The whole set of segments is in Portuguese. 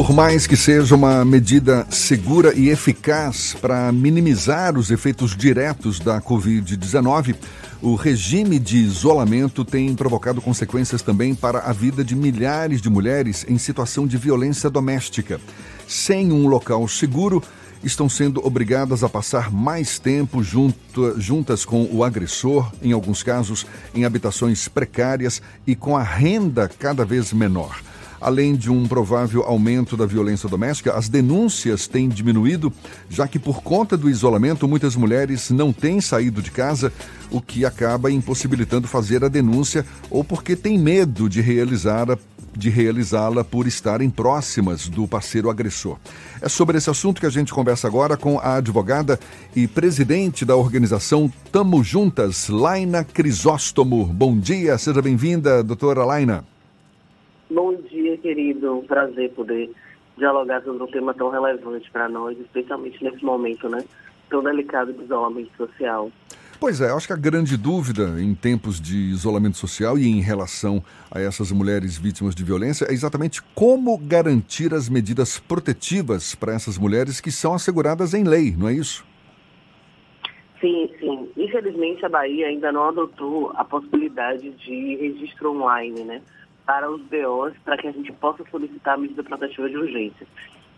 por mais que seja uma medida segura e eficaz para minimizar os efeitos diretos da Covid-19, o regime de isolamento tem provocado consequências também para a vida de milhares de mulheres em situação de violência doméstica. Sem um local seguro, estão sendo obrigadas a passar mais tempo junto, juntas com o agressor, em alguns casos em habitações precárias e com a renda cada vez menor. Além de um provável aumento da violência doméstica, as denúncias têm diminuído, já que por conta do isolamento, muitas mulheres não têm saído de casa, o que acaba impossibilitando fazer a denúncia ou porque tem medo de realizar a de realizá-la por estarem próximas do parceiro agressor. É sobre esse assunto que a gente conversa agora com a advogada e presidente da organização Tamo Juntas, Laina Crisóstomo. Bom dia, seja bem-vinda, doutora Laina. Querido. Um prazer poder dialogar sobre um tema tão relevante para nós, especialmente nesse momento, né? Tão delicado de isolamento social. Pois é, acho que a grande dúvida em tempos de isolamento social e em relação a essas mulheres vítimas de violência é exatamente como garantir as medidas protetivas para essas mulheres que são asseguradas em lei, não é isso? Sim, sim. Infelizmente a Bahia ainda não adotou a possibilidade de registro online, né? Para os BOs para que a gente possa solicitar a medida protetiva de urgência.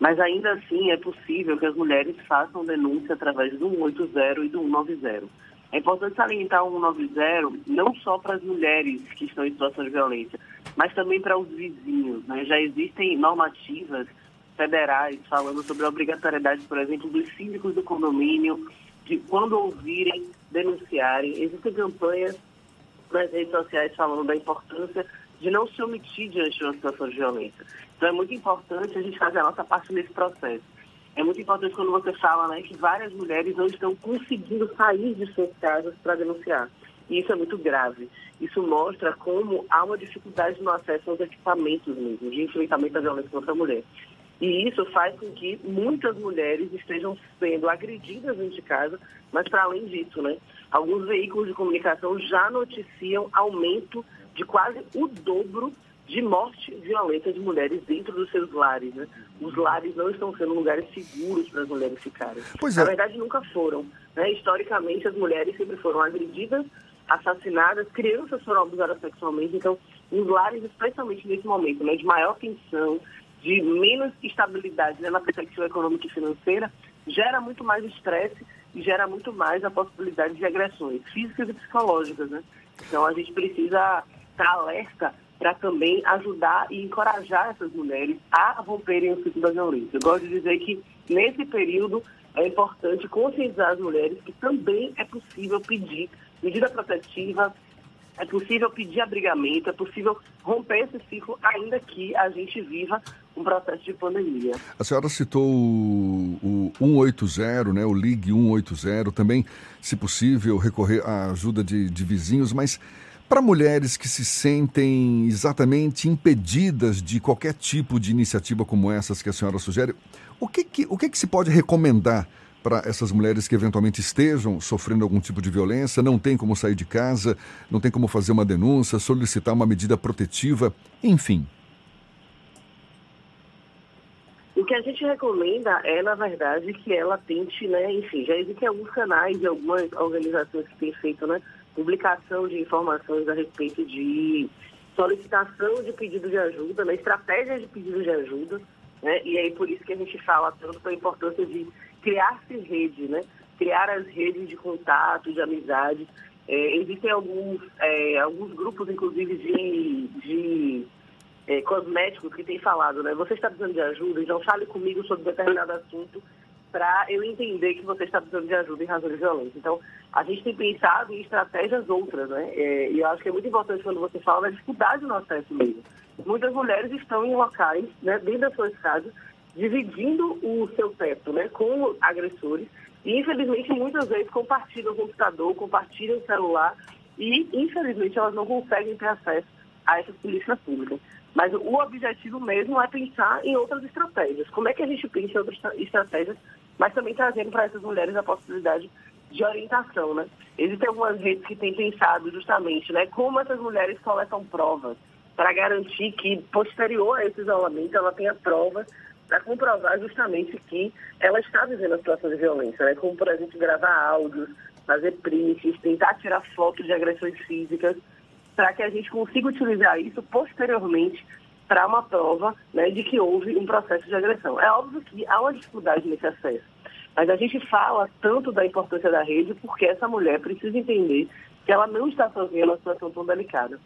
Mas ainda assim é possível que as mulheres façam denúncia através do 180 e do 190. É importante salientar o 190 não só para as mulheres que estão em situação de violência, mas também para os vizinhos. Né? Já existem normativas federais falando sobre a obrigatoriedade, por exemplo, dos síndicos do condomínio, de quando ouvirem, denunciarem. Existem campanhas nas redes sociais falando da importância de não se omitir diante de uma situação de violência. Então é muito importante a gente fazer a nossa parte nesse processo. É muito importante quando você fala né, que várias mulheres não estão conseguindo sair de suas casas para denunciar. E isso é muito grave. Isso mostra como há uma dificuldade no acesso aos equipamentos mesmo, de enfrentamento à violência contra a mulher. E isso faz com que muitas mulheres estejam sendo agredidas dentro de casa, mas para além disso, né, alguns veículos de comunicação já noticiam aumento de quase o dobro de morte violenta de mulheres dentro dos seus lares. Né? Os lares não estão sendo lugares seguros para as mulheres ficarem. Pois é. Na verdade, nunca foram. Né? Historicamente, as mulheres sempre foram agredidas, assassinadas, crianças foram abusadas sexualmente. Então, os lares, especialmente nesse momento né, de maior tensão, de menos estabilidade né, na perspectiva econômica e financeira, gera muito mais estresse e gera muito mais a possibilidade de agressões físicas e psicológicas. Né? Então, a gente precisa estar alerta para também ajudar e encorajar essas mulheres a romperem o ciclo da violência. Eu gosto de dizer que, nesse período, é importante conscientizar as mulheres que também é possível pedir medida protetiva, é possível pedir abrigamento, é possível romper esse ciclo, ainda que a gente viva um processo de pandemia. A senhora citou o, o 180, né, o Ligue 180, também, se possível, recorrer à ajuda de, de vizinhos, mas para mulheres que se sentem exatamente impedidas de qualquer tipo de iniciativa como essas que a senhora sugere, o que, que, o que, que se pode recomendar para essas mulheres que eventualmente estejam sofrendo algum tipo de violência, não tem como sair de casa, não tem como fazer uma denúncia, solicitar uma medida protetiva, enfim? O que a gente recomenda é, na verdade, que ela tente, né, enfim, já existem alguns canais e algumas organizações que têm feito, né, publicação de informações a respeito de solicitação de pedido de ajuda, né, estratégia de pedido de ajuda, né, e aí por isso que a gente fala tanto da importância de criar-se rede, né, criar as redes de contato, de amizade. É, existem alguns, é, alguns grupos, inclusive, de, de é, cosméticos que têm falado, né, você está precisando de ajuda, então fale comigo sobre determinado assunto para eu entender que você está precisando de ajuda em razão de violência. Então, a gente tem pensado em estratégias outras, né? É, e eu acho que é muito importante quando você fala da dificuldade no acesso mesmo. Muitas mulheres estão em locais, né, dentro das suas casas, dividindo o seu teto, né, com agressores. E, infelizmente, muitas vezes compartilham o computador, compartilham o celular e, infelizmente, elas não conseguem ter acesso a essas polícias públicas. Mas o objetivo mesmo é pensar em outras estratégias. Como é que a gente pensa em outras estratégias mas também trazendo para essas mulheres a possibilidade de orientação, né? Existem algumas redes que têm pensado justamente, né, como essas mulheres coletam provas, para garantir que, posterior a esse isolamento, ela tenha provas para comprovar justamente que ela está vivendo a situação de violência, né? como, por exemplo, gravar áudios, fazer prints, tentar tirar fotos de agressões físicas, para que a gente consiga utilizar isso posteriormente para uma prova né, de que houve um processo de agressão. É óbvio que há uma dificuldade nesse acesso, mas a gente fala tanto da importância da rede porque essa mulher precisa entender que ela não está sozinha numa situação tão delicada.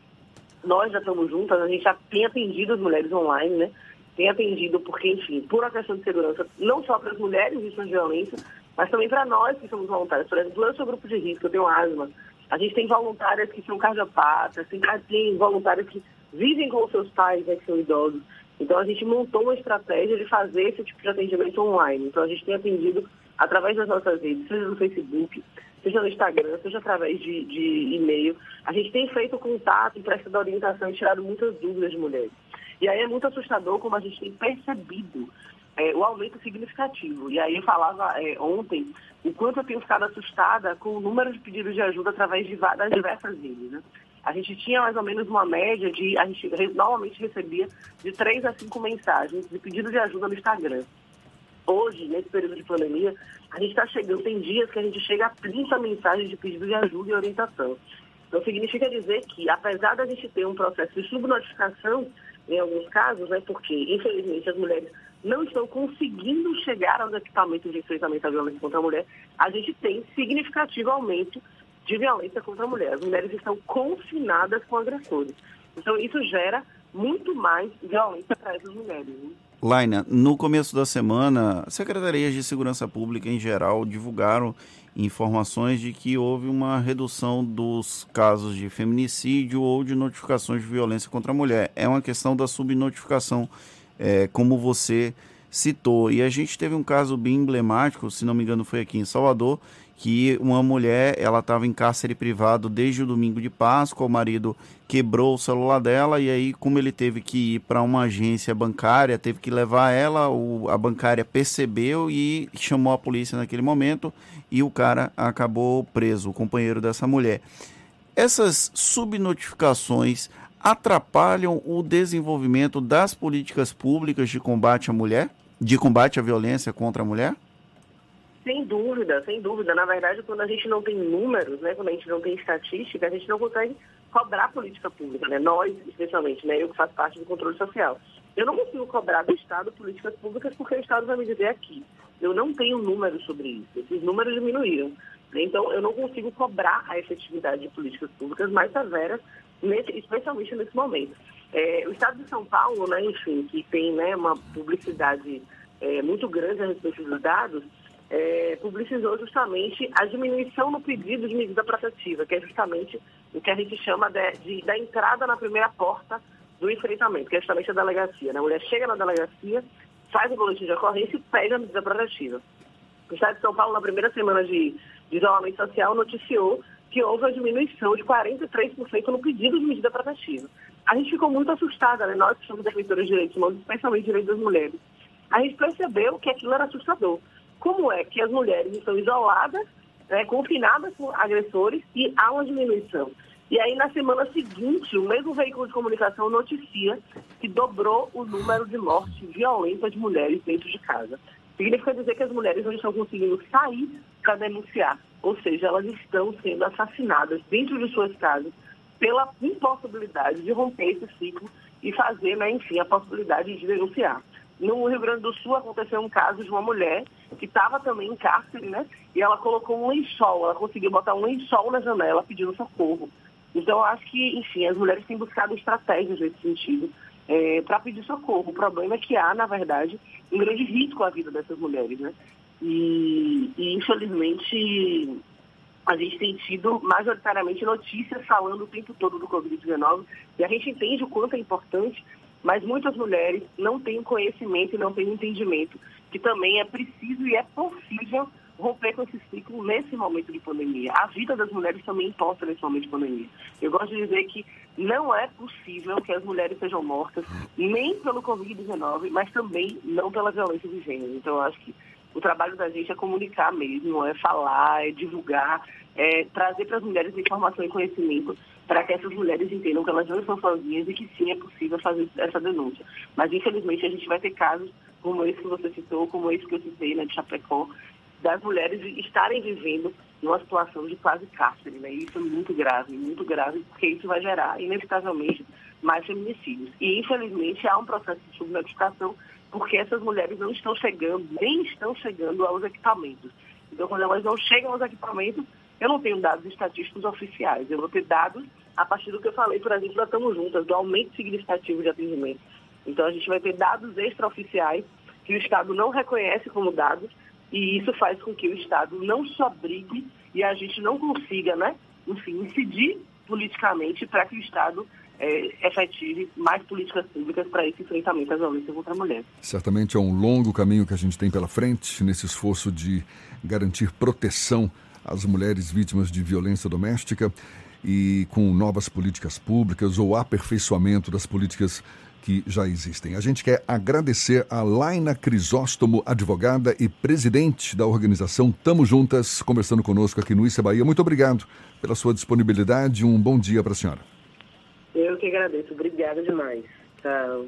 Nós já estamos juntas, a gente já tem atendido as mulheres online, né? Tem atendido porque, enfim, por uma questão de segurança, não só para as mulheres vítimas de violência, mas também para nós que somos voluntários. Por exemplo, eu sou grupo de risco, eu tenho asma. A gente tem voluntárias que são cardiopatas, tem, voluntárias que vivem com seus pais, né, que são idosos. Então, a gente montou uma estratégia de fazer esse tipo de atendimento online. Então, a gente tem atendido através das nossas redes, seja no Facebook, seja no Instagram, seja através de, de e-mail. A gente tem feito contato, prestado orientação e tirado muitas dúvidas de mulheres. E aí é muito assustador como a gente tem percebido é, o aumento significativo. E aí eu falava é, ontem o quanto eu tenho ficado assustada com o número de pedidos de ajuda através de, das diversas redes. Né? A gente tinha mais ou menos uma média de, a gente normalmente recebia de três a cinco mensagens de pedido de ajuda no Instagram. Hoje, nesse período de pandemia, a gente está chegando, tem dias que a gente chega a 30 mensagens de pedido de ajuda e orientação. Então, significa dizer que, apesar da gente ter um processo de subnotificação, em alguns casos, né, porque, infelizmente, as mulheres não estão conseguindo chegar aos equipamentos de enfrentamento à violência contra a mulher, a gente tem significativo aumento de violência contra a mulher. As mulheres estão confinadas com agressores. Então, isso gera muito mais violência para essas mulheres. Né? Laina, no começo da semana, secretarias de segurança pública em geral divulgaram informações de que houve uma redução dos casos de feminicídio ou de notificações de violência contra a mulher. É uma questão da subnotificação é, como você citou. E a gente teve um caso bem emblemático, se não me engano foi aqui em Salvador, que uma mulher, ela estava em cárcere privado desde o domingo de Páscoa, o marido quebrou o celular dela e aí como ele teve que ir para uma agência bancária, teve que levar ela, o, a bancária percebeu e chamou a polícia naquele momento e o cara acabou preso, o companheiro dessa mulher. Essas subnotificações atrapalham o desenvolvimento das políticas públicas de combate à mulher, de combate à violência contra a mulher? Sem dúvida, sem dúvida. Na verdade, quando a gente não tem números, né, quando a gente não tem estatística, a gente não consegue cobrar política pública, né? Nós, especialmente, né, eu que faço parte do controle social. Eu não consigo cobrar do Estado políticas públicas porque o Estado vai me dizer aqui. Eu não tenho números sobre isso. Esses números diminuíram. Então, eu não consigo cobrar a efetividade de políticas públicas mais severas nesse, especialmente nesse momento. É, o Estado de São Paulo, né, enfim, que tem né, uma publicidade é, muito grande a respeito dos dados, é, publicizou justamente a diminuição no pedido de medida protetiva, que é justamente o que a gente chama de, de, da entrada na primeira porta do enfrentamento, que é justamente a delegacia. Né? A mulher chega na delegacia, faz o boletim de ocorrência e pega a medida protetiva. O Estado de São Paulo, na primeira semana de, de isolamento social, noticiou que houve uma diminuição de 43% no pedido de medida protetiva. A gente ficou muito assustada, né? nós que somos defensores de direitos humanos, especialmente direitos das mulheres. A gente percebeu que aquilo era assustador. Como é que as mulheres estão isoladas, né, confinadas com agressores e há uma diminuição? E aí, na semana seguinte, o mesmo veículo de comunicação noticia que dobrou o número de mortes violentas de mulheres dentro de casa. Significa dizer que as mulheres não estão conseguindo sair para denunciar, ou seja, elas estão sendo assassinadas dentro de suas casas pela impossibilidade de romper esse ciclo e fazer, né, enfim, a possibilidade de denunciar. No Rio Grande do Sul aconteceu um caso de uma mulher que estava também em cárcere, né? E ela colocou um lençol, ela conseguiu botar um lençol na janela pedindo socorro. Então, eu acho que, enfim, as mulheres têm buscado estratégias nesse sentido é, para pedir socorro. O problema é que há, na verdade, um grande risco à vida dessas mulheres, né? E, e, infelizmente, a gente tem tido majoritariamente notícias falando o tempo todo do Covid-19 e a gente entende o quanto é importante, mas muitas mulheres não têm conhecimento e não têm entendimento que também é preciso e é possível romper com esse ciclo nesse momento de pandemia. A vida das mulheres também importa nesse momento de pandemia. Eu gosto de dizer que não é possível que as mulheres sejam mortas nem pelo Covid-19, mas também não pela violência de gênero. Então, eu acho que o trabalho da gente é comunicar mesmo, é falar, é divulgar, é trazer para as mulheres informação e conhecimento para que essas mulheres entendam que elas não estão sozinhas e que sim é possível fazer essa denúncia. Mas, infelizmente, a gente vai ter casos como esse que você citou, como esse que eu citei, né, de Chapecó, das mulheres estarem vivendo numa situação de quase cárcere, né? Isso é muito grave, muito grave, porque isso vai gerar, inevitavelmente, mais feminicídios. E, infelizmente, há um processo de subnotificação porque essas mulheres não estão chegando, nem estão chegando aos equipamentos. Então, quando elas não chegam aos equipamentos, eu não tenho dados estatísticos oficiais. Eu vou ter dados a partir do que eu falei, por exemplo, da Estamos Juntas, do aumento significativo de atendimento. Então, a gente vai ter dados extraoficiais que o Estado não reconhece como dados e isso faz com que o Estado não se obrigue e a gente não consiga, né, enfim, incidir politicamente para que o Estado é, efetive mais políticas públicas para esse enfrentamento à violência contra a mulher. Certamente é um longo caminho que a gente tem pela frente nesse esforço de garantir proteção às mulheres vítimas de violência doméstica e com novas políticas públicas ou aperfeiçoamento das políticas que já existem. A gente quer agradecer a Laina Crisóstomo, advogada e presidente da organização Tamo Juntas, conversando conosco aqui no Issa Bahia. Muito obrigado pela sua disponibilidade. Um bom dia para a senhora. Eu que agradeço. Obrigada demais. Tchau.